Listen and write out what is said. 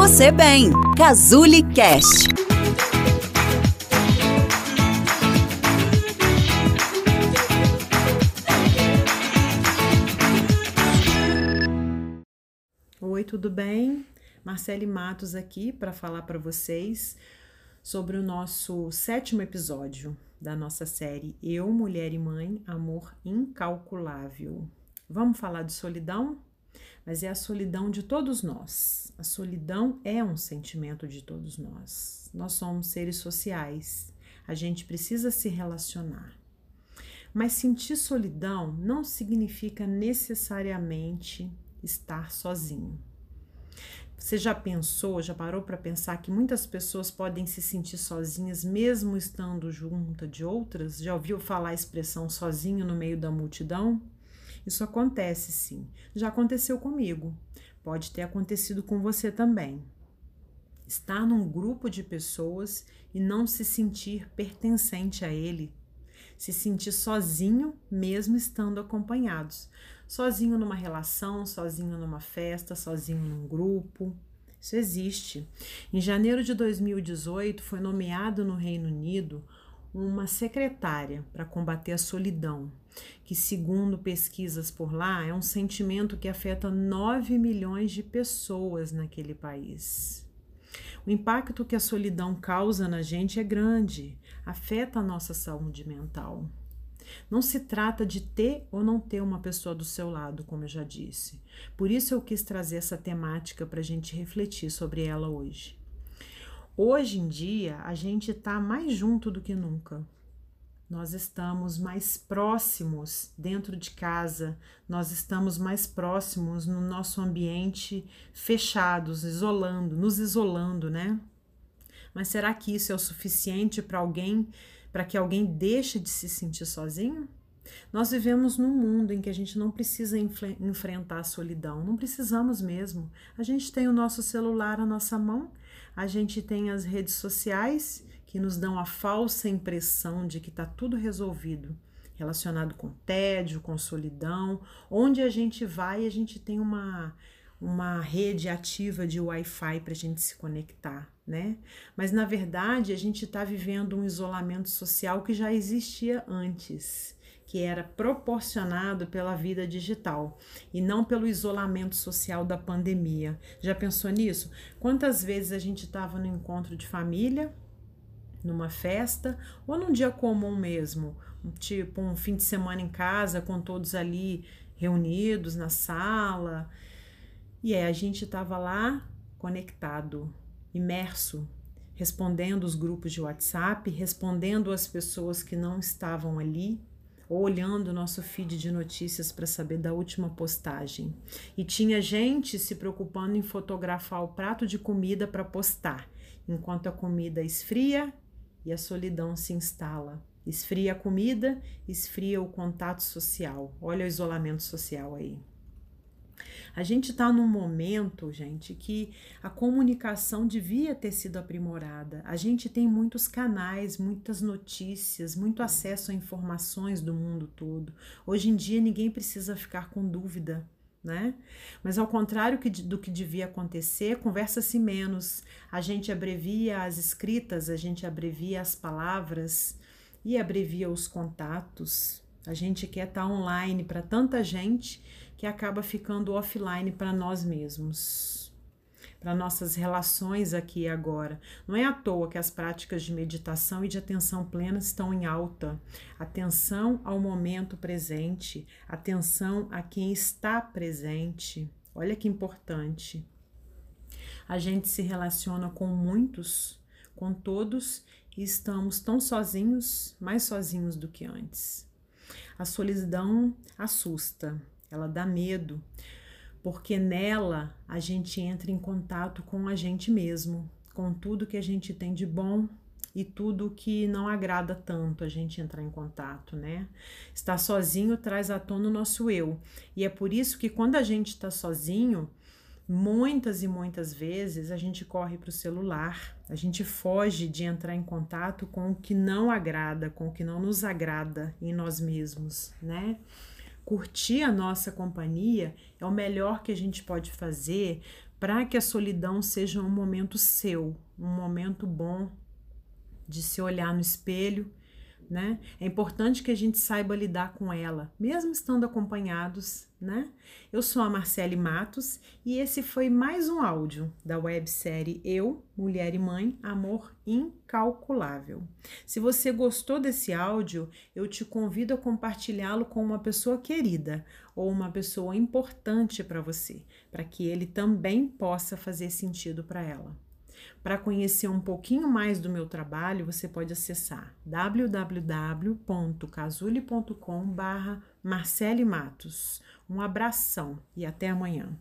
você bem. Cazuli Cast. Oi, tudo bem? Marcele Matos aqui para falar para vocês sobre o nosso sétimo episódio da nossa série Eu, Mulher e Mãe, Amor Incalculável. Vamos falar de solidão? Mas é a solidão de todos nós. A solidão é um sentimento de todos nós. Nós somos seres sociais. A gente precisa se relacionar. Mas sentir solidão não significa necessariamente estar sozinho. Você já pensou, já parou para pensar que muitas pessoas podem se sentir sozinhas mesmo estando junta de outras? Já ouviu falar a expressão sozinho no meio da multidão? Isso acontece sim. Já aconteceu comigo. Pode ter acontecido com você também. Estar num grupo de pessoas e não se sentir pertencente a ele. Se sentir sozinho, mesmo estando acompanhados. Sozinho numa relação, sozinho numa festa, sozinho num grupo. Isso existe. Em janeiro de 2018, foi nomeado no Reino Unido uma secretária para combater a solidão, que, segundo pesquisas por lá, é um sentimento que afeta 9 milhões de pessoas naquele país. O impacto que a solidão causa na gente é grande, afeta a nossa saúde mental. Não se trata de ter ou não ter uma pessoa do seu lado, como eu já disse. Por isso eu quis trazer essa temática para a gente refletir sobre ela hoje. Hoje em dia, a gente está mais junto do que nunca. Nós estamos mais próximos dentro de casa, nós estamos mais próximos no nosso ambiente fechados, isolando, nos isolando, né? Mas será que isso é o suficiente para alguém, para que alguém deixe de se sentir sozinho? Nós vivemos num mundo em que a gente não precisa enfrentar a solidão, não precisamos mesmo. A gente tem o nosso celular à nossa mão a gente tem as redes sociais que nos dão a falsa impressão de que está tudo resolvido, relacionado com tédio, com solidão. Onde a gente vai, a gente tem uma, uma rede ativa de Wi-Fi para a gente se conectar, né? Mas na verdade a gente está vivendo um isolamento social que já existia antes que era proporcionado pela vida digital e não pelo isolamento social da pandemia. Já pensou nisso? Quantas vezes a gente estava no encontro de família, numa festa ou num dia comum mesmo, tipo um fim de semana em casa com todos ali reunidos na sala. E é, a gente estava lá conectado, imerso, respondendo os grupos de WhatsApp, respondendo as pessoas que não estavam ali, ou olhando o nosso feed de notícias para saber da última postagem. E tinha gente se preocupando em fotografar o prato de comida para postar, enquanto a comida esfria e a solidão se instala. Esfria a comida, esfria o contato social. Olha o isolamento social aí. A gente está num momento, gente, que a comunicação devia ter sido aprimorada. A gente tem muitos canais, muitas notícias, muito acesso a informações do mundo todo. Hoje em dia ninguém precisa ficar com dúvida. Né? Mas ao contrário do que devia acontecer, conversa-se menos. A gente abrevia as escritas, a gente abrevia as palavras e abrevia os contatos. A gente quer estar tá online para tanta gente que acaba ficando offline para nós mesmos, para nossas relações aqui e agora. Não é à toa que as práticas de meditação e de atenção plena estão em alta. Atenção ao momento presente, atenção a quem está presente. Olha que importante. A gente se relaciona com muitos, com todos e estamos tão sozinhos, mais sozinhos do que antes. A solidão assusta, ela dá medo, porque nela a gente entra em contato com a gente mesmo, com tudo que a gente tem de bom e tudo que não agrada tanto a gente entrar em contato, né? Estar sozinho traz à tona o nosso eu. E é por isso que quando a gente está sozinho, muitas e muitas vezes a gente corre para o celular, a gente foge de entrar em contato com o que não agrada, com o que não nos agrada em nós mesmos, né? Curtir a nossa companhia é o melhor que a gente pode fazer para que a solidão seja um momento seu, um momento bom de se olhar no espelho né? É importante que a gente saiba lidar com ela, mesmo estando acompanhados, né? Eu sou a Marcele Matos e esse foi mais um áudio da websérie Eu, Mulher e Mãe, Amor Incalculável. Se você gostou desse áudio, eu te convido a compartilhá-lo com uma pessoa querida ou uma pessoa importante para você, para que ele também possa fazer sentido para ela. Para conhecer um pouquinho mais do meu trabalho, você pode acessar www.casule.com/marcele Matos. Um abração e até amanhã.